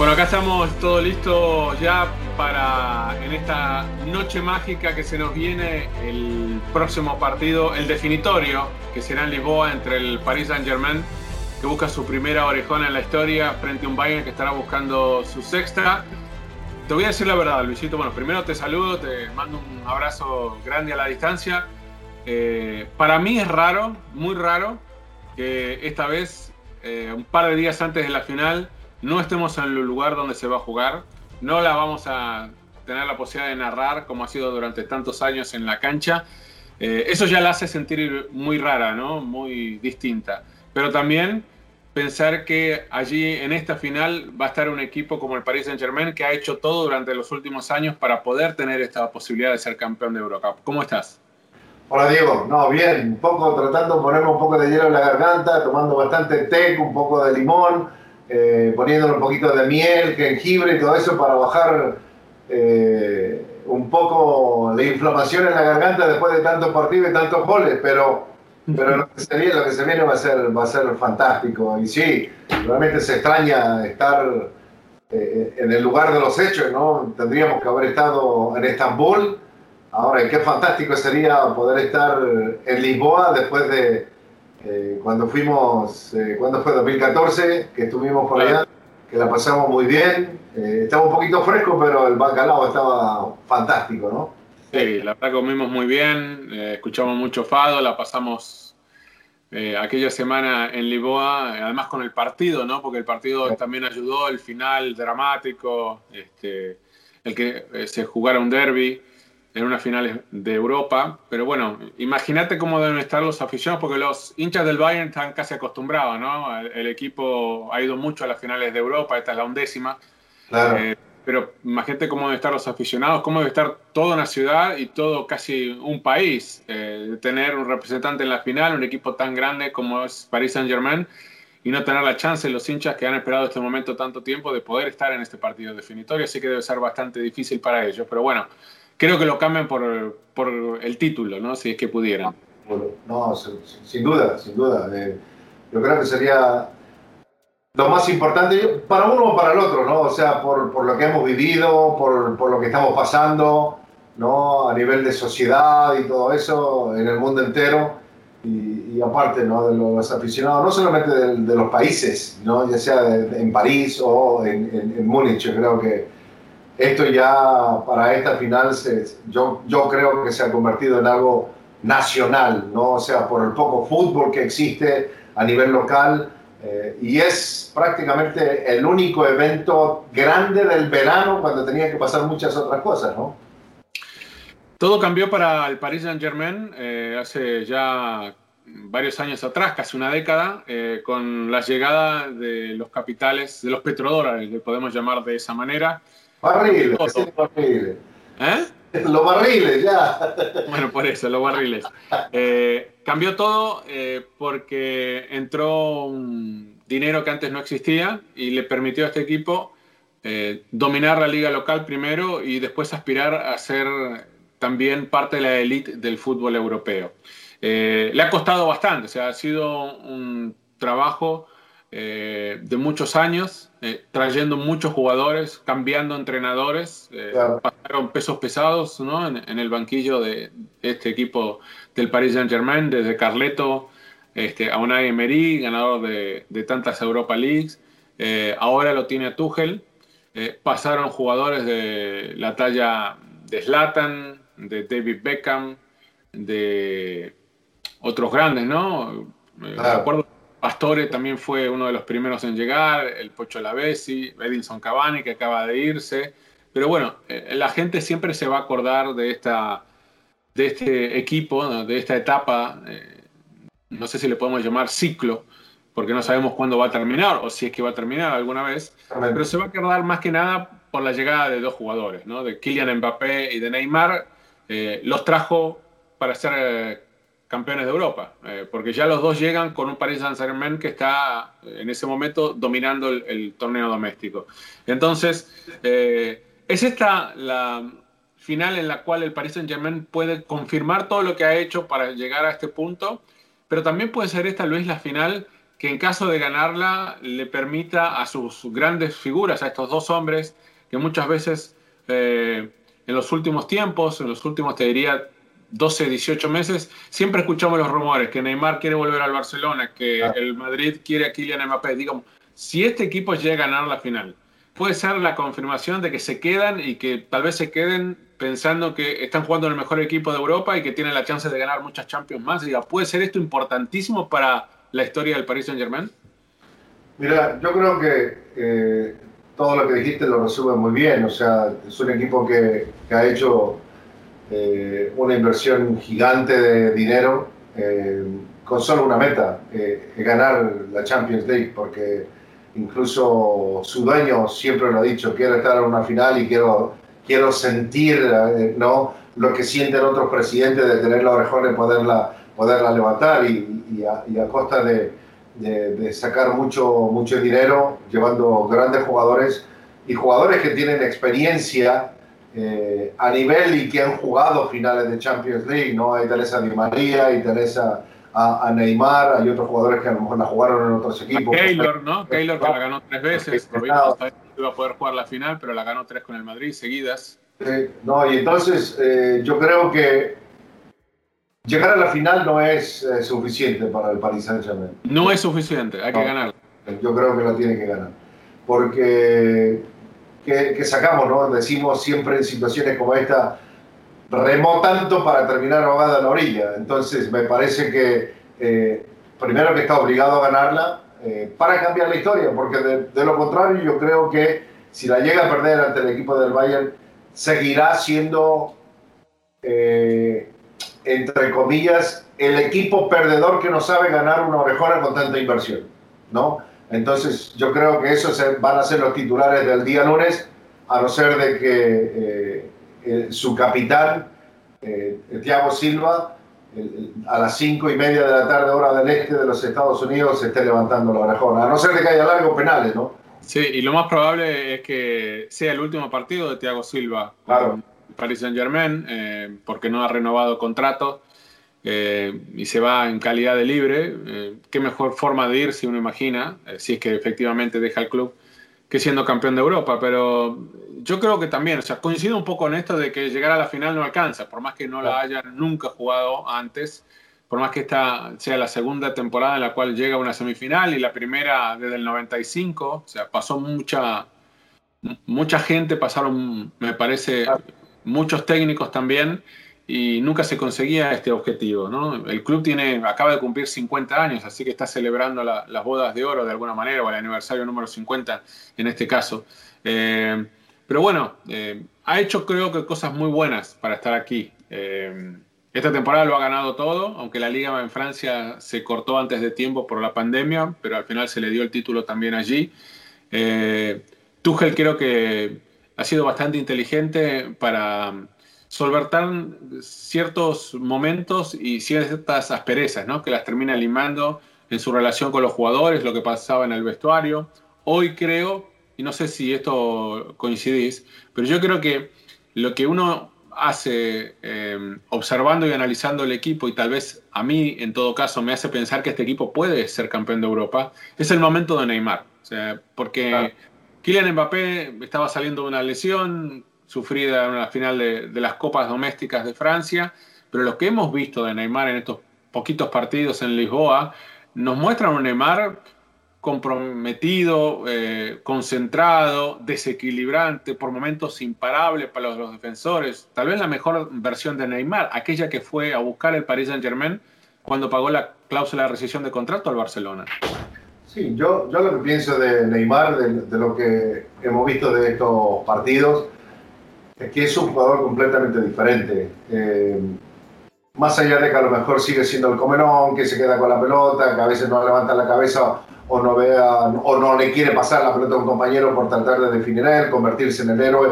Bueno, acá estamos todo listo ya para en esta noche mágica que se nos viene el próximo partido, el definitorio, que será en Lisboa entre el Paris Saint-Germain, que busca su primera orejona en la historia, frente a un Bayern que estará buscando su sexta. Te voy a decir la verdad, Luisito. Bueno, primero te saludo, te mando un abrazo grande a la distancia. Eh, para mí es raro, muy raro, que esta vez, eh, un par de días antes de la final, no estemos en el lugar donde se va a jugar, no la vamos a tener la posibilidad de narrar como ha sido durante tantos años en la cancha. Eh, eso ya la hace sentir muy rara, ¿no? Muy distinta. Pero también pensar que allí en esta final va a estar un equipo como el Paris Saint Germain que ha hecho todo durante los últimos años para poder tener esta posibilidad de ser campeón de Eurocup. ¿Cómo estás? Hola Diego, no, bien, un poco tratando de ponerme un poco de hielo en la garganta, tomando bastante té, un poco de limón, eh, poniéndole un poquito de miel, jengibre y todo eso para bajar eh, un poco la inflamación en la garganta después de tantos partidos y tantos goles, pero, pero lo, que se viene, lo que se viene va a ser, va a ser fantástico. Y sí, realmente se extraña estar eh, en el lugar de los hechos, ¿no? Tendríamos que haber estado en Estambul. Ahora, qué fantástico sería poder estar en Lisboa después de eh, cuando fuimos, eh, cuando fue 2014, que estuvimos por allá, que la pasamos muy bien. Eh, estaba un poquito fresco, pero el bacalao estaba fantástico, ¿no? Sí, la verdad comimos muy bien, eh, escuchamos mucho fado, la pasamos aquella semana en Lisboa, además con el partido, ¿no? Porque el partido también ayudó, el final dramático, este, el que se jugara un derby en unas finales de Europa. Pero bueno, imagínate cómo deben estar los aficionados, porque los hinchas del Bayern están casi acostumbrados, ¿no? El, equipo ha ido mucho a las finales de Europa, esta es la undécima. Eh, pero imagínate cómo deben estar los aficionados, cómo debe estar toda una ciudad y todo casi un país. Eh, tener un representante en la final, un equipo tan grande como es Paris Saint-Germain, y no tener la chance los hinchas que han esperado este momento tanto tiempo de poder estar en este partido definitorio. Así que debe ser bastante difícil para ellos. Pero bueno, creo que lo cambian por, por el título, ¿no? Si es que pudieran. No, sin duda, sin duda. Eh, yo creo que sería lo más importante para uno o para el otro, ¿no? O sea, por, por lo que hemos vivido, por, por, lo que estamos pasando, ¿no? A nivel de sociedad y todo eso, en el mundo entero. Y, y aparte, ¿no? De los aficionados, no solamente de, de los países, ¿no? Ya sea en París o en, en, en Múnich, yo creo que esto ya para esta final yo, yo creo que se ha convertido en algo nacional, ¿no? O sea, por el poco fútbol que existe a nivel local eh, y es prácticamente el único evento grande del verano cuando tenía que pasar muchas otras cosas, ¿no? Todo cambió para el Paris Saint Germain eh, hace ya varios años atrás, casi una década, eh, con la llegada de los capitales, de los petrodólares, le podemos llamar de esa manera. Barriles, barriles. ¿Eh? Los barriles, ya. Bueno, por eso, los barriles. Eh, cambió todo porque entró un dinero que antes no existía y le permitió a este equipo dominar la liga local primero y después aspirar a ser también parte de la élite del fútbol europeo. Eh, le ha costado bastante, o sea, ha sido un trabajo eh, de muchos años, eh, trayendo muchos jugadores, cambiando entrenadores, pasaron pesos pesados ¿no? en, el banquillo de este equipo del Paris Saint Germain, desde Carleto este, a Unai Emery, ganador de, de tantas Europa Leagues, ahora lo tiene a Tuchel, pasaron jugadores de la talla de Zlatan, de David Beckham, de otros grandes, ¿no? Me acuerdo, Pastore también fue uno de los primeros en llegar, el Pocho Lavesi, Edinson Cavani que acaba de irse. Pero bueno, eh, la gente siempre se va a acordar de, esta, de este equipo, de esta etapa, eh, no sé si le podemos llamar ciclo, porque no sabemos cuándo va a terminar o si es que va a terminar alguna vez, pero se va a acordar más que nada por la llegada de dos jugadores, ¿no? de Kylian Mbappé y de Neymar, eh, los trajo para ser eh, campeones de Europa, eh, porque ya los dos llegan con un Paris Saint-Germain que está en ese momento dominando el, torneo doméstico. Entonces, es esta la final en la cual el Paris Saint-Germain puede confirmar todo lo que ha hecho para llegar a este punto, pero también puede ser esta, Luis, la final que en caso de ganarla le permita a sus grandes figuras, a estos dos hombres que muchas veces en los últimos tiempos, en los últimos, te diría, 12, 18 meses, siempre escuchamos los rumores que Neymar quiere volver al Barcelona, que ah. el Madrid quiere a Kylian Mbappé. Digamos, si este equipo llega a ganar la final, puede ser la confirmación de que se quedan y que tal vez se queden pensando que están jugando en el mejor equipo de Europa y que tienen la chance de ganar muchas Champions más. Diga, ¿puede ser esto importantísimo para la historia del Paris Saint Germain? Mira, yo creo que eh, todo lo que dijiste lo resume muy bien. O sea, es un equipo que, ha hecho eh, una inversión gigante de dinero eh, con solo una meta, eh, ganar la Champions League, porque incluso su dueño siempre lo ha dicho, quiero estar en una final y quiero, quiero sentir ¿no? lo que sienten otros presidentes de tener la orejona y poderla, poderla levantar y a costa de de, sacar mucho, mucho dinero, llevando grandes jugadores y jugadores que tienen experiencia eh, a nivel y que han jugado finales de Champions League, ¿no? Hay Teresa Di María y Teresa a, Neymar, hay otros jugadores que a lo mejor la jugaron en otros equipos. Keylor, ¿no? Keylor que la ganó tres veces, no iba a poder jugar la final, pero la ganó tres con el Madrid seguidas. no, y entonces eh, yo creo que Llegar a la final no es eh, suficiente para el Paris Saint-Germain. No es suficiente, hay que ganar. Yo creo que la tiene que ganar. Porque, que, sacamos, no? Decimos siempre en situaciones como esta, remó tanto para terminar ahogada en la orilla. Entonces, me parece que eh, primero que está obligado a ganarla eh, para cambiar la historia, porque de, lo contrario, yo creo que si la llega a perder ante el equipo del Bayern, seguirá siendo entre comillas, el equipo perdedor que no sabe ganar una orejona con tanta inversión, ¿no? Entonces, yo creo que esos van a ser los titulares del día lunes, a no ser de que eh, su capitán, eh, Thiago Silva, a las cinco y media de la tarde, hora del este de los Estados Unidos, se esté levantando la orejona, a no ser de que haya largos penales, ¿no? Sí, y lo más probable es que sea el último partido de Thiago Silva. Claro. Paris Saint Germain, eh, porque no ha renovado contrato eh, y se va en calidad de libre. Eh, qué mejor forma de ir, si uno imagina, si es que efectivamente deja el club, que siendo campeón de Europa. Pero yo creo que también, o sea, coincido un poco en esto de que llegar a la final no alcanza, por más que no la hayan nunca jugado antes. Por más que esta sea la segunda temporada en la cual llega a una semifinal y la primera desde el 95, o sea, pasó mucha, mucha gente, pasaron, me parece, muchos técnicos también, y nunca se conseguía este objetivo. ¿no? El club tiene, acaba de cumplir 50 años, así que está celebrando las bodas de oro de alguna manera, o el aniversario número 50 en este caso. Eh, pero bueno, eh, ha hecho creo que cosas muy buenas para estar aquí. Eh, esta temporada lo ha ganado todo, aunque la liga en Francia se cortó antes de tiempo por la pandemia, pero al final se le dio el título también allí. Tuchel creo que ha sido bastante inteligente para solventar ciertos momentos y ciertas asperezas, ¿no? que las termina limando en su relación con los jugadores, lo que pasaba en el vestuario. Hoy creo, y no sé si esto coincidís, pero yo creo que lo que uno hace em, observando y analizando el equipo y tal vez a mí en todo caso me hace pensar que este equipo puede ser campeón de Europa, es el momento de Neymar. porque Kylian Mbappé estaba saliendo de una lesión sufrida en la final de, de las copas domésticas de Francia, pero lo que hemos visto de Neymar en estos poquitos partidos en Lisboa nos muestra un Neymar comprometido, eh, concentrado, desequilibrante, por momentos imparable para los, defensores. Tal vez la mejor versión de Neymar, aquella que fue a buscar el Paris Saint Germain cuando pagó la cláusula de rescisión de contrato al Barcelona. Sí, yo, yo lo que pienso de Neymar, de, lo que hemos visto de estos partidos, es que es un jugador completamente diferente. Eh, más allá de que a lo mejor sigue siendo el comelón, que se queda con la pelota, que a veces no levanta la cabeza o no, vea, o no le quiere pasar la pelota a un compañero por tratar de definir él, convertirse en el héroe.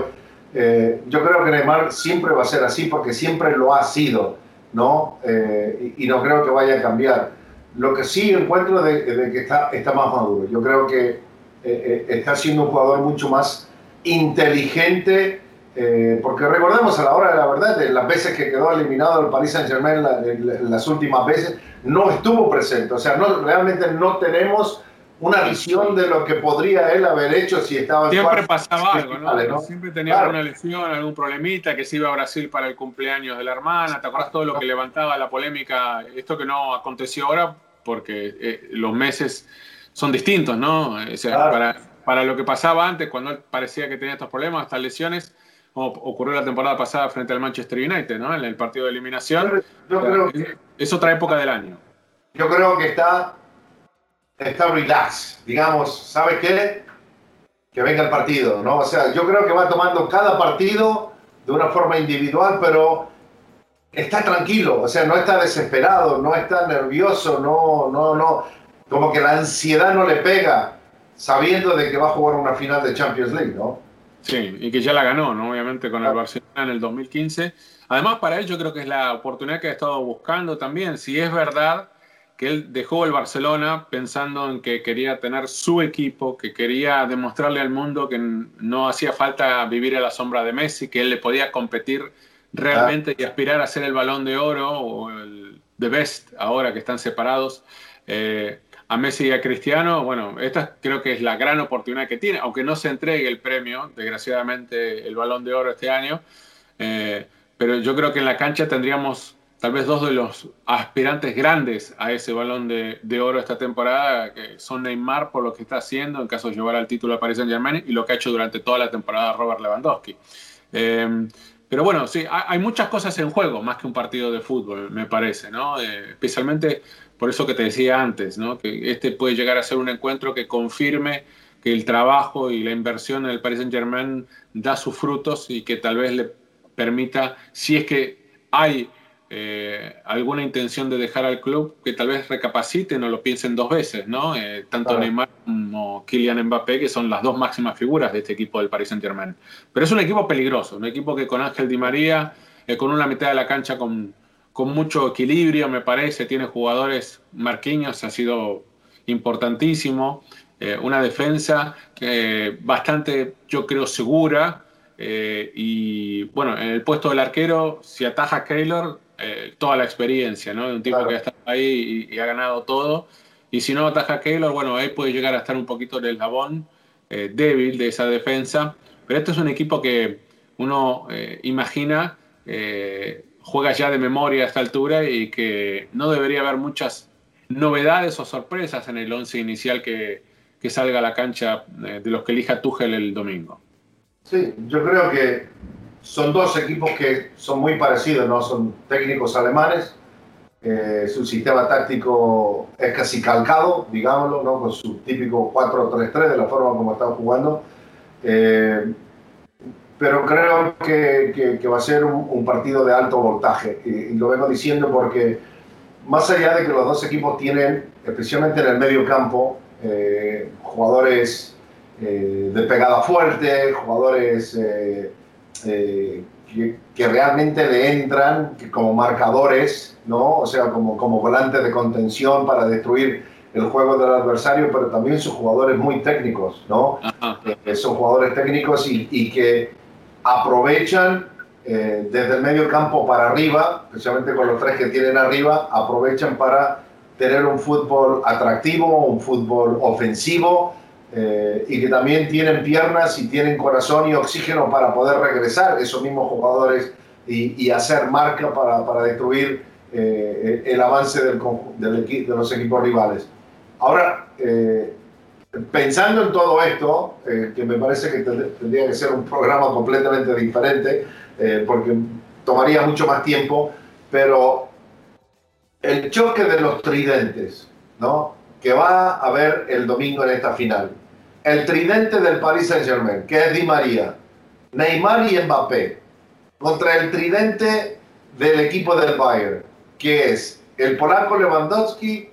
Eh, yo creo que Neymar siempre va a ser así porque siempre lo ha sido, ¿no? Eh, y, no creo que vaya a cambiar. Lo que sí encuentro de, de que está, está más maduro. Yo creo que eh, está siendo un jugador mucho más inteligente, porque recordemos a la hora de la verdad, de las veces que quedó eliminado el Paris Saint Germain, las últimas veces, no estuvo presente. O sea, no, realmente no tenemos una visión de lo que podría él haber hecho si estaba Siempre pasaba algo, ¿no? Siempre tenía alguna lesión, algún problemita, que se iba a Brasil para el cumpleaños de la hermana. ¿Te acuerdas todo lo que levantaba la polémica? Esto que no aconteció ahora porque eh, los meses son distintos, ¿no? O sea, para, para, lo que pasaba antes, cuando él parecía que tenía estos problemas, estas lesiones, como ocurrió la temporada pasada frente al Manchester United, ¿no? En el partido de eliminación. es otra época del año. Yo creo que está está relax, digamos, ¿sabes qué? Que venga el partido, ¿no? O sea, yo creo que va tomando cada partido de una forma individual, pero está tranquilo, o sea, no está desesperado, no está nervioso, no, no, no, como que la ansiedad no le pega, sabiendo de que va a jugar una final de Champions League, ¿no? Sí, y que ya la ganó, ¿no? Obviamente con el Barcelona en el 2015. Además, para él yo creo que es la oportunidad que ha estado buscando también. Si es verdad que él dejó el Barcelona pensando en que quería tener su equipo, que quería demostrarle al mundo que no hacía falta vivir a la sombra de Messi, que él le podía competir realmente y aspirar a ser el balón de oro o el The Best ahora que están separados. Eh, a Messi y a Cristiano, bueno, esta creo que es la gran oportunidad que tiene, aunque no se entregue el premio, desgraciadamente el balón de oro este año, eh, pero yo creo que en la cancha tendríamos tal vez dos de los aspirantes grandes a ese balón de, oro esta temporada, que son Neymar por lo que está haciendo en caso de llevar al título a Paris Saint Germain y lo que ha hecho durante toda la temporada Robert Lewandowski. Em, pero bueno, sí, hay muchas cosas en juego, más que un partido de fútbol, me parece, ¿no? Eh, especialmente por eso que te decía antes, ¿no? Que este puede llegar a ser un encuentro que confirme que el trabajo y la inversión en el Paris Saint Germain da sus frutos y que tal vez le permita, si es que hay eh, alguna intención de dejar al club, que tal vez recapaciten o lo piensen dos veces, ¿no? Eh, tanto Neymar como Kylian Mbappé, que son las dos máximas figuras de este equipo del Paris Saint Germain. Pero es un equipo peligroso, un equipo que con Ángel Di María, eh, con una mitad de la cancha con, con mucho equilibrio, me parece, tiene jugadores, Marquinhos ha sido importantísimo, una defensa bastante, yo creo, segura. y bueno, en el puesto del arquero, si ataja a Keylor, eh, toda la experiencia, ¿no? De un tipo que ha estado ahí y, ha ganado todo. Y si no ataja Keylor, bueno, ahí puede llegar a estar un poquito el eslabón eh, débil de esa defensa. Pero este es un equipo que uno eh, imagina juega ya de memoria a esta altura y que no debería haber muchas novedades o sorpresas en el once inicial que, que salga a la cancha de los que elija Tuchel el domingo. Sí, yo creo que son dos equipos que son muy parecidos, ¿no? Son técnicos alemanes. Eh, su sistema táctico es casi calcado, digámoslo, ¿no? Con su típico 4-3-3 de la forma como están jugando. Eh, pero creo que, que, va a ser un, partido de alto voltaje. Y, lo vengo diciendo porque más allá de que los dos equipos tienen, especialmente en el medio campo, eh, jugadores eh, de pegada fuerte, jugadores eh, que, que, realmente le entran como marcadores, ¿no? o sea, como, como volantes de contención para destruir el juego del adversario, pero también son jugadores muy técnicos, ¿no? son jugadores técnicos y, y que aprovechan eh, desde el medio campo para arriba, especialmente con los tres que tienen arriba, aprovechan para tener un fútbol atractivo, un fútbol ofensivo eh, y que también tienen piernas y tienen corazón y oxígeno para poder regresar esos mismos jugadores y, hacer marca para, para destruir eh, el avance del, del, de los equipos rivales. Ahora, pensando en todo esto, eh, que me parece que tendría que ser un programa completamente diferente, eh, porque tomaría mucho más tiempo, pero el choque de los tridentes, ¿no? Que va a haber el domingo en esta final. El tridente del Paris Saint-Germain, que es Di María, Neymar y Mbappé, contra el tridente del equipo del Bayern, que es el polaco Lewandowski,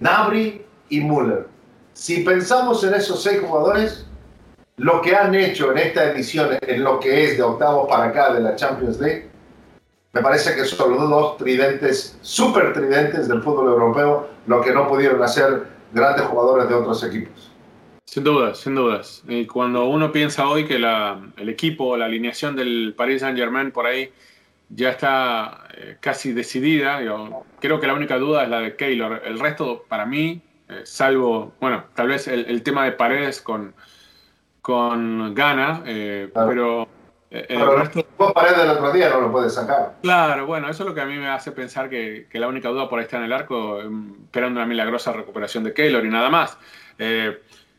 Nabri y Müller si pensamos en esos seis jugadores, lo que han hecho en esta edición, en lo que es de octavos para acá de la Champions League, me parece que son los dos tridentes, super tridentes del fútbol europeo, lo que no pudieron hacer grandes jugadores de otros equipos. Sin dudas, sin dudas. Y cuando uno piensa hoy que el equipo, la alineación del Paris Saint-Germain por ahí ya está eh, casi decidida, creo que la única duda es la de Keylor. El resto, para mí, eh, salvo, bueno, tal vez el, tema de paredes con, con Gana, eh, pero eh, el resto... paredes del otro día no lo puede sacar. Claro, bueno, eso es lo que a mí me hace pensar que, que la única duda por ahí está en el arco, em, esperando una milagrosa recuperación de Keylor y nada más.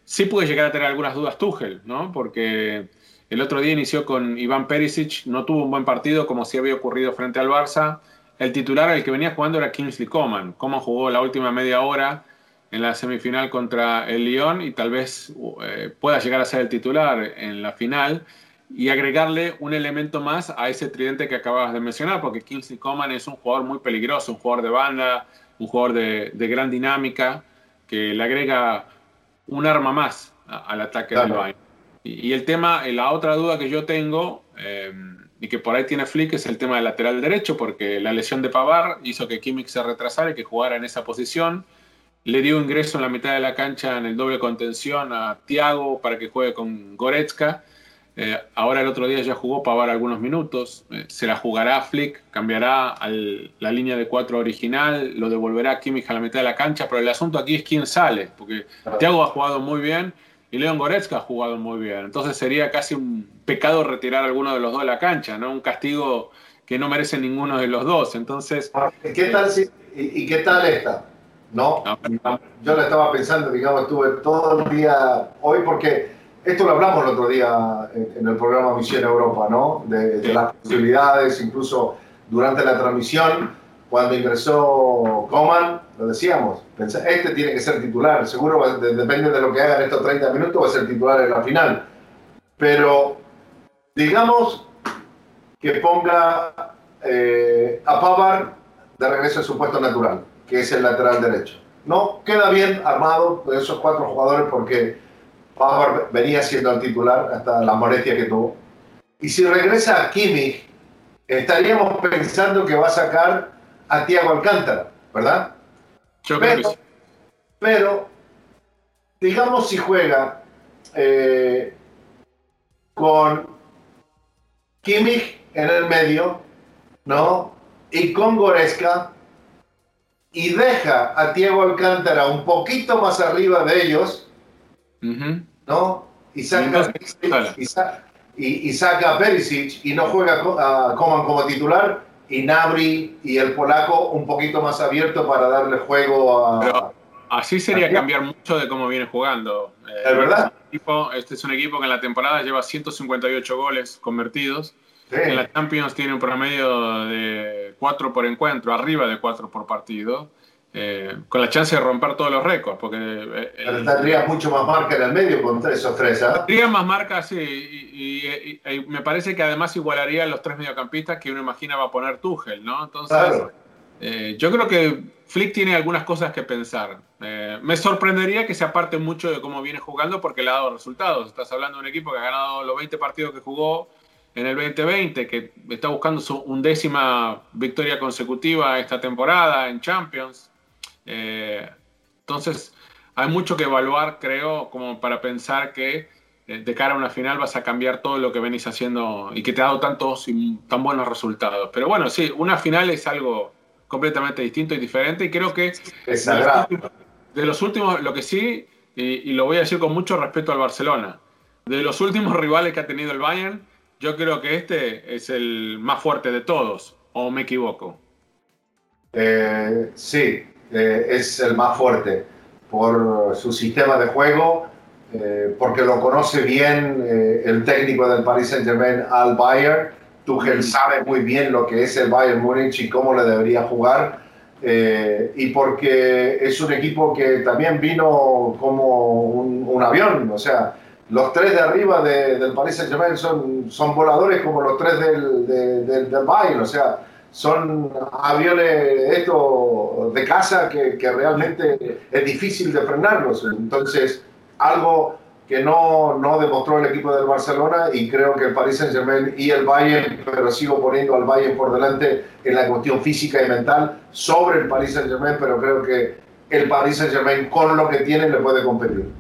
sí puede llegar a tener algunas dudas Tuchel, ¿no? Porque el otro día inició con Iván Perisic, no tuvo un buen partido como si había ocurrido frente al Barça. El titular, el que venía jugando, era Kingsley Coman. Coman jugó la última media hora en la semifinal contra el Lyon y tal vez eh, pueda llegar a ser el titular en la final y agregarle un elemento más a ese tridente que acabas de mencionar, porque Kingsley Coman es un jugador muy peligroso, un jugador de banda, un jugador de, gran dinámica, que le agrega un arma más al ataque del Bayern. Y, el tema, la otra duda que yo tengo, eh, y que por ahí tiene Flick, es el tema del lateral derecho, porque la lesión de Pavar hizo que Kimmich se retrasara y que jugara en esa posición le dio ingreso en la mitad de la cancha en el doble contención a Thiago para que juegue con Goretzka. Eh, ahora el otro día ya jugó Pavar algunos minutos. Eh, se la jugará Flick, cambiará la línea de cuatro original, lo devolverá a Kimmich a la mitad de la cancha. Pero el asunto aquí es quién sale, porque Thiago ha jugado muy bien y Leon Goretzka ha jugado muy bien. Entonces sería casi un pecado retirar a alguno de los dos de la cancha, ¿no? Un castigo que no merece ninguno de los dos. Entonces. ¿Qué tal si, y, y qué tal esta? ¿No? Yo le estaba pensando, digamos, estuve todo el día hoy porque esto lo hablamos el otro día en, el programa Misión Europa, ¿no? De, las posibilidades, incluso durante la transmisión, cuando ingresó Coman, lo decíamos, este tiene que ser titular, seguro depende de lo que haga en estos 30 minutos, va a ser titular en la final. Pero digamos que ponga eh, a Pavar de regreso a su puesto natural que es el lateral derecho. No queda bien armado de esos cuatro jugadores porque Pavard venía siendo el titular hasta la molestia que tuvo. Y si regresa a Kimmich, estaríamos pensando que va a sacar a Thiago Alcántara, ¿verdad? pero, pero, digamos si juega eh, con Kimmich en el medio, ¿no? Y con Goreska y deja a Diego Alcántara un poquito más arriba de ellos, ¿no? Y saca, y, saca, a Perisic y no juega a Coman como titular y Nabri y el polaco un poquito más abierto para darle juego a... así sería cambiar mucho de cómo viene jugando. ¿Es verdad? Este, este es un equipo que en la temporada lleva 158 goles convertidos en la Champions tiene un promedio de 4 por encuentro, arriba de 4 por partido. eh, con la chance de romper todos los récords. Porque, eh, Pero tendría mucho más marca en el medio con esos tres, ¿ah? Tendría más marca, sí, y, me parece que además igualaría a los tres mediocampistas que uno imagina va a poner Tuchel, ¿no? Entonces, eh, yo creo que Flick tiene algunas cosas que pensar. me sorprendería que se aparte mucho de cómo viene jugando porque le ha dado resultados. Estás hablando de un equipo que ha ganado los 20 partidos que jugó en el 2020, que está buscando su undécima victoria consecutiva esta temporada en Champions. Eh, entonces, hay mucho que evaluar, creo, como para pensar que eh, de cara a una final vas a cambiar todo lo que venís haciendo y que te ha dado tantos y tan buenos resultados. Pero bueno, sí, una final es algo completamente distinto y diferente y creo que de los últimos, lo que sí, y, lo voy a decir con mucho respeto al Barcelona, de los últimos rivales que ha tenido el Bayern, yo creo que este es el más fuerte de todos, o me equivoco. Eh, sí, eh, es el más fuerte por su sistema de juego, eh, porque lo conoce bien eh, el técnico del Paris Saint-Germain al Bayern. Tuchel sabe muy bien lo que es el Bayern Múnich y cómo le debería jugar. y porque es un equipo que también vino como un, avión, o sea, los tres de arriba del Paris Saint-Germain son, son voladores como los tres del, del, del Bayern, o sea, son aviones esto de casa que, que, realmente es difícil de frenarlos. Entonces, algo que no, no, demostró el equipo del Barcelona y creo que el Paris Saint Germain y el Bayern, pero sigo poniendo al Bayern por delante en la cuestión física y mental sobre el Paris Saint Germain, pero creo que el Paris Saint Germain con lo que tiene le puede competir.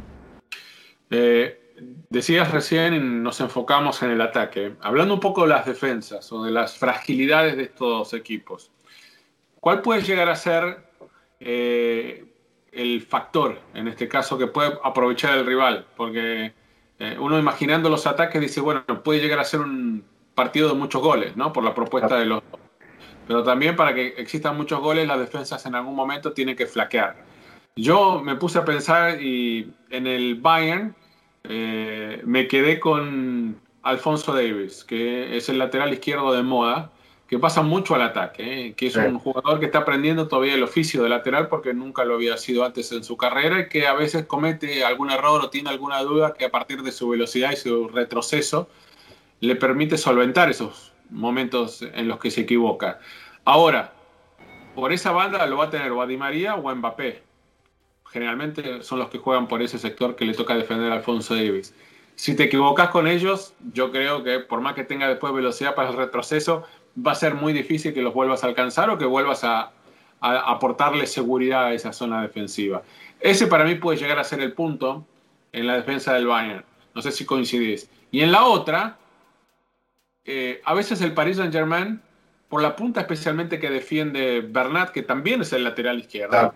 Eh, Decías recién, nos enfocamos en el ataque. Hablando un poco de las defensas o de las fragilidades de estos equipos, ¿cuál puede llegar a ser eh, el factor, en este caso, que puede aprovechar el rival? Porque eh, uno imaginando los ataques dice, bueno, puede llegar a ser un partido de muchos goles, ¿no? Por la propuesta de los... Pero también para que existan muchos goles, las defensas en algún momento tienen que flaquear. Yo me puse a pensar y en el Bayern eh, me quedé con Alfonso Davis, que es el lateral izquierdo de moda, que pasa mucho al ataque, eh, que es un jugador que está aprendiendo todavía el oficio de lateral porque nunca lo había sido antes en su carrera y que a veces comete algún error o tiene alguna duda que a partir de su velocidad y su retroceso le permite solventar esos momentos en los que se equivoca. Ahora, por esa banda lo va a tener o a Di María o a Mbappé generalmente son los que juegan por ese sector que le toca defender a Alfonso Davis. Si te equivocas con ellos, yo creo que por más que tenga después velocidad para el retroceso, va a ser muy difícil que los vuelvas a alcanzar o que vuelvas a, aportarle seguridad a esa zona defensiva. Ese para mí puede llegar a ser el punto en la defensa del Bayern. No sé si coincidís. Y en la otra, eh, a veces el Paris Saint Germain, por la punta especialmente que defiende Bernat, que también es el lateral izquierdo,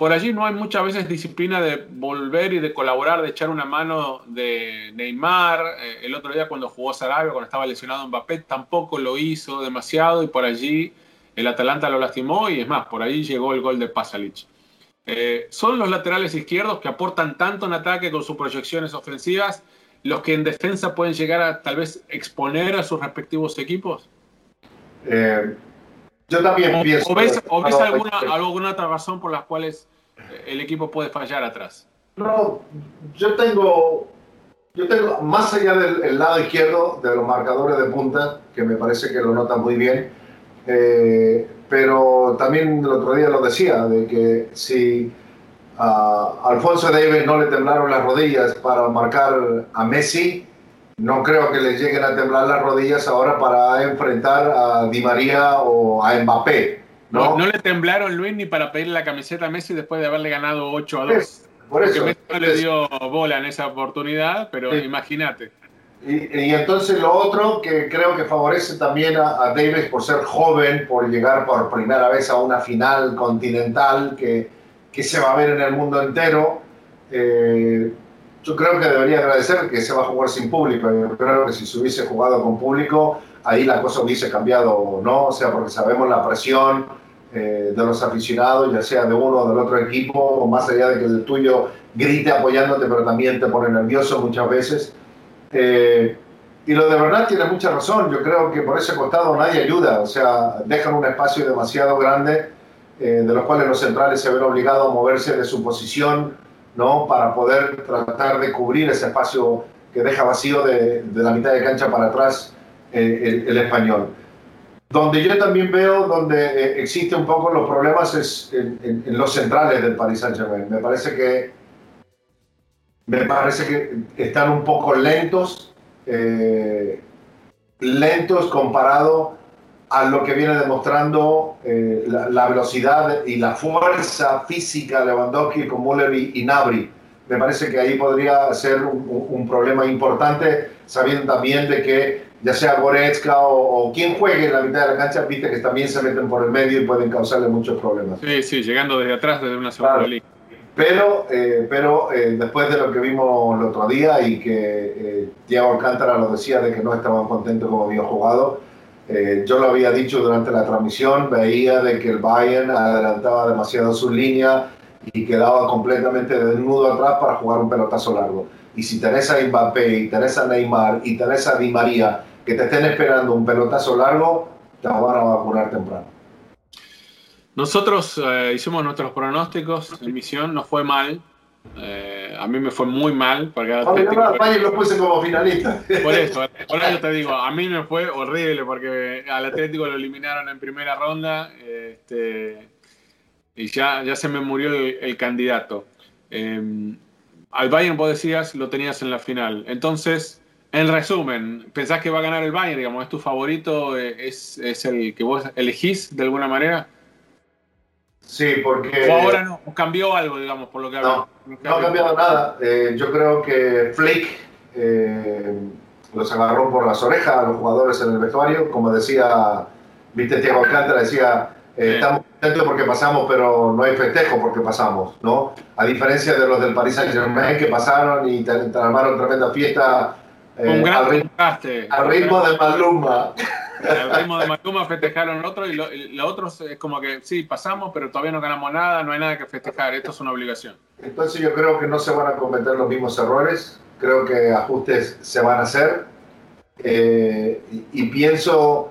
por allí no hay muchas veces disciplina de volver y de colaborar, de echar una mano de Neymar. Eh, el otro día cuando jugó Sarabia, cuando estaba lesionado Mbappé, tampoco lo hizo demasiado y por allí el Atalanta lo lastimó y es más, por ahí llegó el gol de Pasalic. Eh, son los laterales izquierdos que aportan tanto en ataque con sus proyecciones ofensivas, los que en defensa pueden llegar a tal vez exponer a sus respectivos equipos. Eh, yo también pienso. ¿O ves, alguna, alguna otra razón por las cuales el equipo puede fallar atrás? No, yo tengo, yo tengo, más allá del lado izquierdo de los marcadores de punta, que me parece que lo notan muy bien, eh, pero también el otro día lo decía, de que si a Alfonso Davis no le temblaron las rodillas para marcar a Messi, no creo que le lleguen a temblar las rodillas ahora para enfrentar a Di María o a Mbappé. No, no, le temblaron Luis ni para pedirle la camiseta a Messi después de haberle ganado 8 a 2. por eso. Porque Messi no le dio bola en esa oportunidad, pero imagínate. Y, entonces lo otro que creo que favorece también a, Davis por ser joven, por llegar por primera vez a una final continental que, que se va a ver en el mundo entero. Eh, yo creo que debería agradecer que se va a jugar sin público. Yo creo que si se hubiese jugado con público, ahí la cosa hubiese cambiado, ¿no? O sea, porque sabemos la presión eh, de los aficionados, ya sea de uno o del otro equipo, más allá de que el tuyo grite apoyándote, pero también te pone nervioso muchas veces. Eh, y lo de verdad tiene mucha razón. Yo creo que por ese costado nadie ayuda. O sea, dejan un espacio demasiado grande de los cuales los centrales se ven obligados a moverse de su posición, ¿no? Para poder tratar de cubrir ese espacio que deja vacío de, la mitad de cancha para atrás el, español. Donde yo también veo donde existe un poco los problemas es en, los centrales del Paris Saint-Germain. Me parece que me parece que están un poco lentos, eh, lentos comparado a lo que viene demostrando eh, la, velocidad y la fuerza física Lewandowski con Müller y, Nabri. Me parece que ahí podría ser un, problema importante, sabiendo también de que ya sea Goretzka o, quien juegue en la mitad de la cancha, viste que también se meten por el medio y pueden causarle muchos problemas. Sí, sí, llegando desde atrás, desde una segunda línea. Pero, eh, pero eh, después de lo que vimos el otro día y que eh, Thiago Alcántara lo decía de que no estaban contentos como había jugado, yo lo había dicho durante la transmisión, veía de que el Bayern adelantaba demasiado su línea y quedaba completamente desnudo atrás para jugar un pelotazo largo. Y si tenés a Mbappé y tenés a Neymar y tenés a Di María que te estén esperando un pelotazo largo, te van a vacunar temprano. Nosotros eh, hicimos nuestros pronósticos en misión, nos fue mal. Eh, a mí me fue muy mal. Porque Atlético, lo puse como finalista. Por eso, por eso te digo, a mí me fue horrible porque al Atlético lo eliminaron en primera ronda este, y ya, ya se me murió el, candidato. Em, al Bayern, vos decías, lo tenías en la final. Entonces, en resumen, ¿pensás que va a ganar el Bayern? Digamos, ¿Es tu favorito? ¿Es, es el que vos elegís de alguna manera? Sí, porque... ¿O ahora no? cambió algo, digamos, por lo que No, no ha cambiado nada. Eh, yo creo que Flick eh, los agarró por las orejas a los jugadores en el vestuario. Como decía, viste, Tiago Alcántara decía, eh, estamos contentos porque pasamos, pero no hay festejo porque pasamos, ¿no? A diferencia de los del Paris Saint-Germain que pasaron y te, armaron tremenda fiesta un gran al, ritmo, al ritmo de Maluma. El ritmo de Macuma festejaron otro y lo, otro es como que sí, pasamos, pero todavía no ganamos nada, no hay nada que festejar, esto es una obligación. Entonces yo creo que no se van a cometer los mismos errores, creo que ajustes se van a hacer eh, y, pienso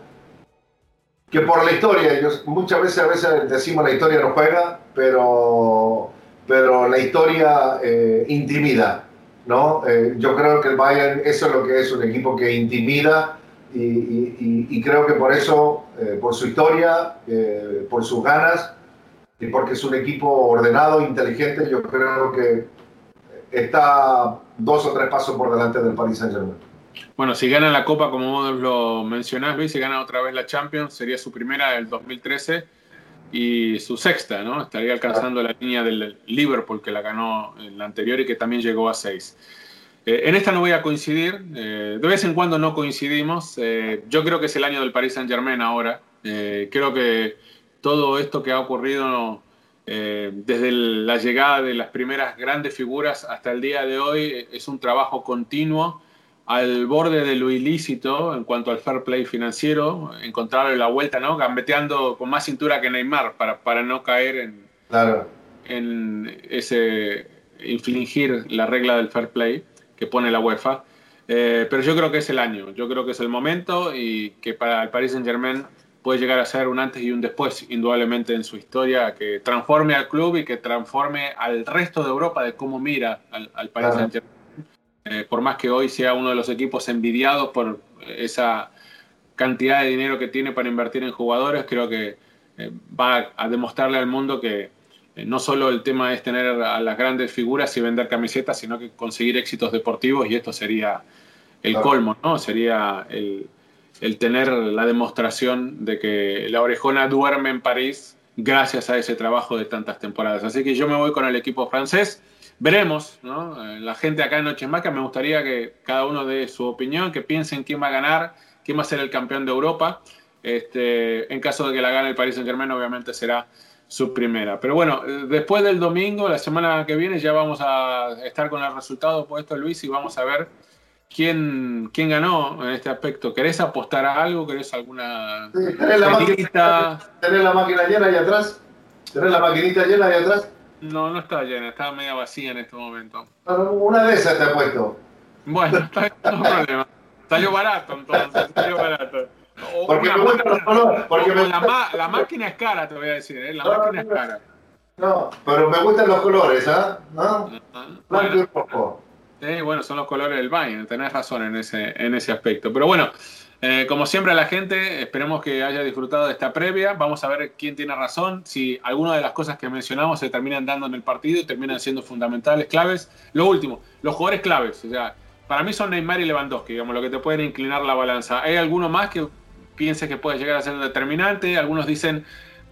que por la historia, muchas veces a veces decimos la historia no juega, pero, pero la historia eh, intimida, ¿no? Eh, yo creo que el Bayern eso es lo que es un equipo que intimida y, creo que por eso, eh, por su historia, por sus ganas y porque es un equipo ordenado, inteligente, yo creo que está dos o tres pasos por delante del Paris Saint-Germain. Bueno, si gana la Copa, como vos lo mencionás, Luis, si gana otra vez la Champions, sería su primera del 2013 y su sexta, ¿no? Estaría alcanzando la línea del Liverpool, que la ganó en la anterior y que también llegó a seis. Eh, en esta no voy a coincidir, eh, de vez en cuando no coincidimos. Eh, yo creo que es el año del Paris Saint Germain ahora. creo que todo esto que ha ocurrido desde la llegada de las primeras grandes figuras hasta el día de hoy es un trabajo continuo al borde de lo ilícito en cuanto al fair play financiero, encontrarle la vuelta, ¿no? Gambeteando con más cintura que Neymar para, para no caer en, en ese infligir la regla del fair play que pone la UEFA. Eh, pero yo creo que es el año, yo creo que es el momento y que para el Paris Saint Germain puede llegar a ser un antes y un después, indudablemente en su historia, que transforme al club y que transforme al resto de Europa de cómo mira al, Paris Saint Germain. Eh, por más que hoy sea uno de los equipos envidiados por esa cantidad de dinero que tiene para invertir en jugadores, creo que eh, va a demostrarle al mundo que, eh, no solo el tema es tener a las grandes figuras y vender camisetas, sino que conseguir éxitos deportivos y esto sería el colmo, ¿no? Sería el, tener la demostración de que la orejona duerme en París gracias a ese trabajo de tantas temporadas. Así que yo me voy con el equipo francés. Veremos, ¿no? Eh, la gente acá en Noches Maca, me gustaría que cada uno dé su opinión, que piensen quién va a ganar, quién va a ser el campeón de Europa. Este, en caso de que la gane el Paris Saint Germain, obviamente será su primera. Pero bueno, después del domingo, la semana que viene, ya vamos a estar con el resultado puesto, Luis, y vamos a ver quién, quién ganó en este aspecto. ¿Querés apostar a algo? ¿Querés alguna sí, ¿tenés, la máquina, ¿Tenés la máquina llena ahí atrás? ¿Tenés la maquinita llena ahí atrás? No, no está llena, está media vacía en este momento. Una de esas te ha puesto. Bueno, está, no problema. Salió barato entonces, salió barato. Porque me gustan los colores. Porque me la, ma- la máquina es cara, te voy a decir, ¿eh? La máquina es cara. No, pero me gustan los colores, ¿ah? ¿No? Ah, Blanco y rojo. Eh, bueno, son los colores del Bayern, tenés razón en ese, en ese aspecto. Pero bueno, eh, como siempre a la gente, esperemos que haya disfrutado de esta previa. Vamos a ver quién tiene razón, si alguna de las cosas que mencionamos se terminan dando en el partido y terminan siendo fundamentales, claves. Lo último, los jugadores claves. O sea, para mí son Neymar y Lewandowski, digamos, lo que te pueden inclinar la balanza. ¿Hay alguno más que pienses que puede llegar a ser determinante? Algunos dicen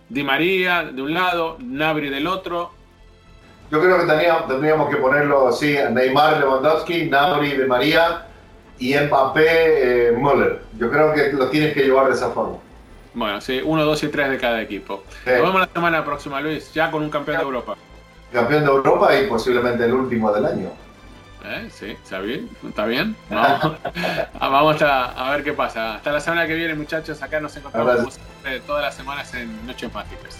Di María de un lado, Nabri del otro. Yo creo que teníamos, tendríamos que ponerlo así: Neymar, Lewandowski, Nabri, De María y Mbappé, eh, Müller. Yo creo que lo tienes que llevar de esa forma. Bueno, sí, uno, dos y tres de cada equipo. Sí. Nos vemos la semana próxima, Luis, ya con un campeón de Europa. Campeón de Europa y posiblemente el último del año. ¿Eh? Sí, ¿está bien? ¿Está bien? Vamos, Ah, vamos a, a ver qué pasa. Hasta la semana que viene, muchachos. Acá nos encontramos como siempre, todas las semanas en Noches Mágicas.